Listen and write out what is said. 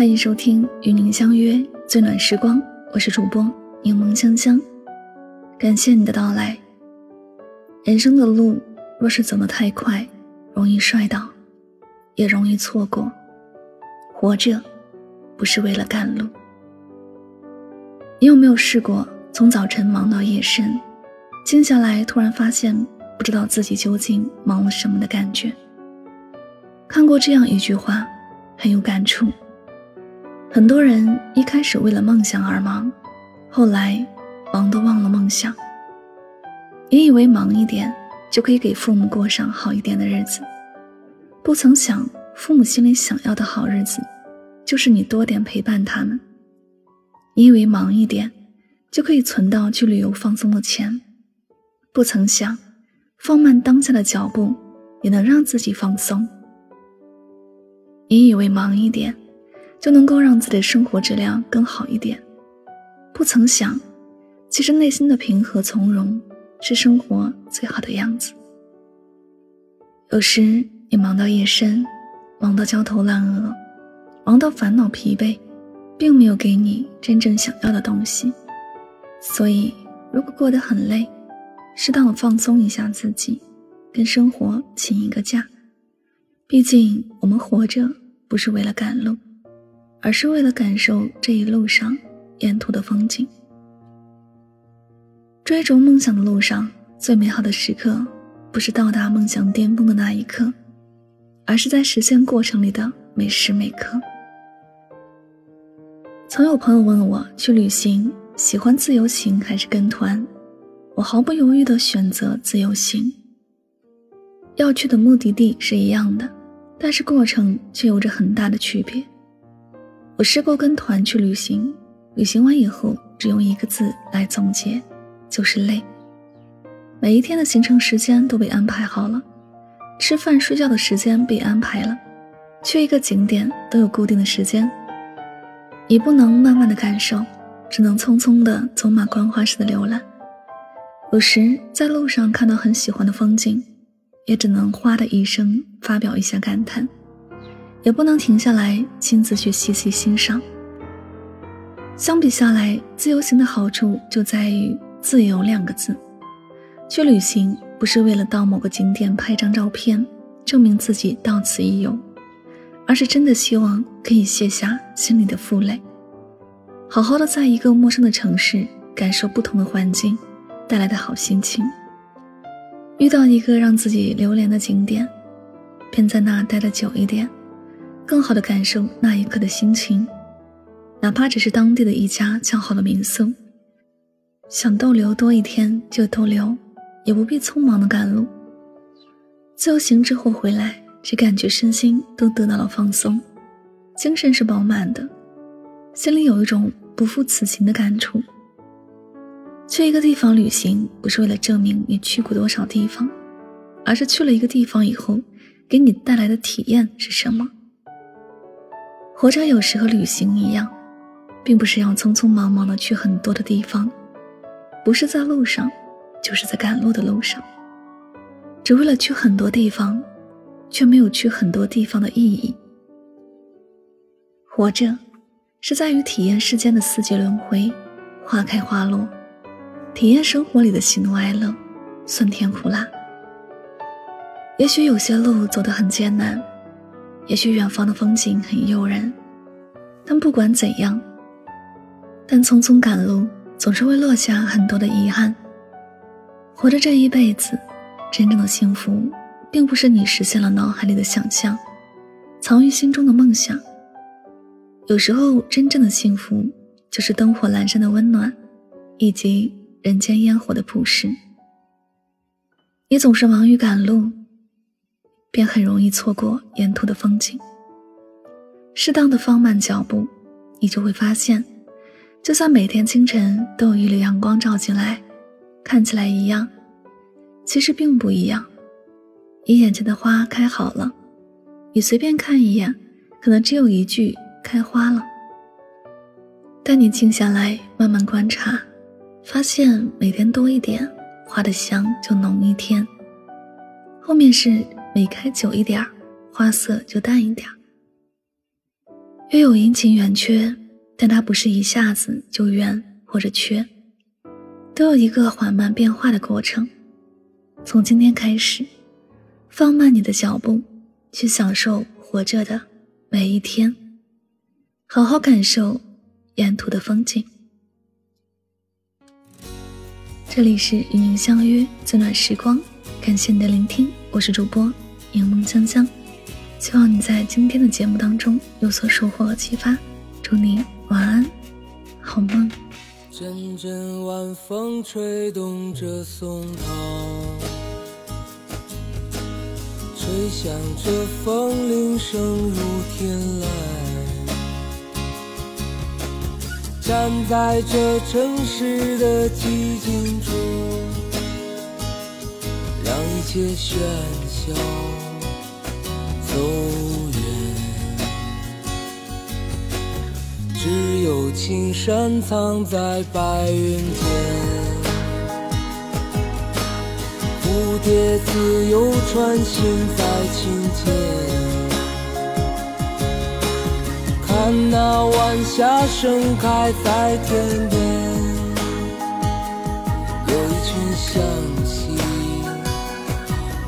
欢迎收听与您相约最暖时光，我是主播柠檬香香，感谢你的到来。人生的路若是走得太快，容易摔倒，也容易错过。活着，不是为了赶路。你有没有试过从早晨忙到夜深，静下来突然发现不知道自己究竟忙了什么的感觉？看过这样一句话，很有感触。很多人一开始为了梦想而忙，后来忙都忘了梦想。你以为忙一点就可以给父母过上好一点的日子，不曾想父母心里想要的好日子，就是你多点陪伴他们。你以为忙一点，就可以存到去旅游放松的钱，不曾想，放慢当下的脚步，也能让自己放松。你以为忙一点，就能够让自己的生活质量更好一点，不曾想，其实内心的平和从容，是生活最好的样子。有时你忙到夜深，忙到焦头烂额，忙到烦恼疲惫。并没有给你真正想要的东西，所以如果过得很累，适当的放松一下自己，跟生活请一个假。毕竟我们活着不是为了赶路，而是为了感受这一路上沿途的风景。追逐梦想的路上，最美好的时刻，不是到达梦想巅峰的那一刻，而是在实现过程里的每时每刻。曾有朋友问我去旅行喜欢自由行还是跟团，我毫不犹豫地选择自由行。要去的目的地是一样的，但是过程却有着很大的区别。我试过跟团去旅行，旅行完以后只用一个字来总结，就是累。每一天的行程时间都被安排好了，吃饭睡觉的时间被安排了，去一个景点都有固定的时间。你不能慢慢的感受，只能匆匆的走马观花似的浏览。有时在路上看到很喜欢的风景，也只能哗的一声发表一下感叹，也不能停下来亲自去细细欣赏。相比下来，自由行的好处就在于“自由”两个字。去旅行不是为了到某个景点拍张照片，证明自己到此一游。而是真的希望可以卸下心里的负累，好好的在一个陌生的城市感受不同的环境带来的好心情。遇到一个让自己流连的景点，便在那待得久一点，更好的感受那一刻的心情。哪怕只是当地的一家较好的民宿，想逗留多一天就逗留，也不必匆忙的赶路。自由行之后回来。只感觉身心都得到了放松，精神是饱满的，心里有一种不负此行的感触。去一个地方旅行，不是为了证明你去过多少地方，而是去了一个地方以后，给你带来的体验是什么。活着有时和旅行一样，并不是要匆匆忙忙的去很多的地方，不是在路上，就是在赶路的路上，只为了去很多地方。却没有去很多地方的意义。活着，是在于体验世间的四季轮回，花开花落，体验生活里的喜怒哀乐，酸甜苦辣。也许有些路走得很艰难，也许远方的风景很诱人，但不管怎样，但匆匆赶路总是会落下很多的遗憾。活着这一辈子，真正的幸福。并不是你实现了脑海里的想象，藏于心中的梦想。有时候，真正的幸福就是灯火阑珊的温暖，以及人间烟火的朴实。你总是忙于赶路，便很容易错过沿途的风景。适当的放慢脚步，你就会发现，就算每天清晨都有一缕阳光照进来，看起来一样，其实并不一样。你眼前的花开好了，你随便看一眼，可能只有一句“开花了”。但你静下来，慢慢观察，发现每天多一点，花的香就浓一天。后面是每开久一点，花色就淡一点。约有阴晴圆缺，但它不是一下子就圆或者缺，都有一个缓慢变化的过程。从今天开始，放慢你的脚步，去享受活着的每一天，好好感受沿途的风景。这里是与您相约最暖时光，感谢你的聆听，我是主播柠檬香香。希望你在今天的节目当中有所收获和启发，祝你晚安，好梦。阵阵晚风吹动着松涛，吹响着风铃声如天籁。站在这城市的寂静中，切喧嚣。走远，只有青山藏在白云间，蝴蝶自由穿行在青间，看那晚霞盛开在天边，有一群向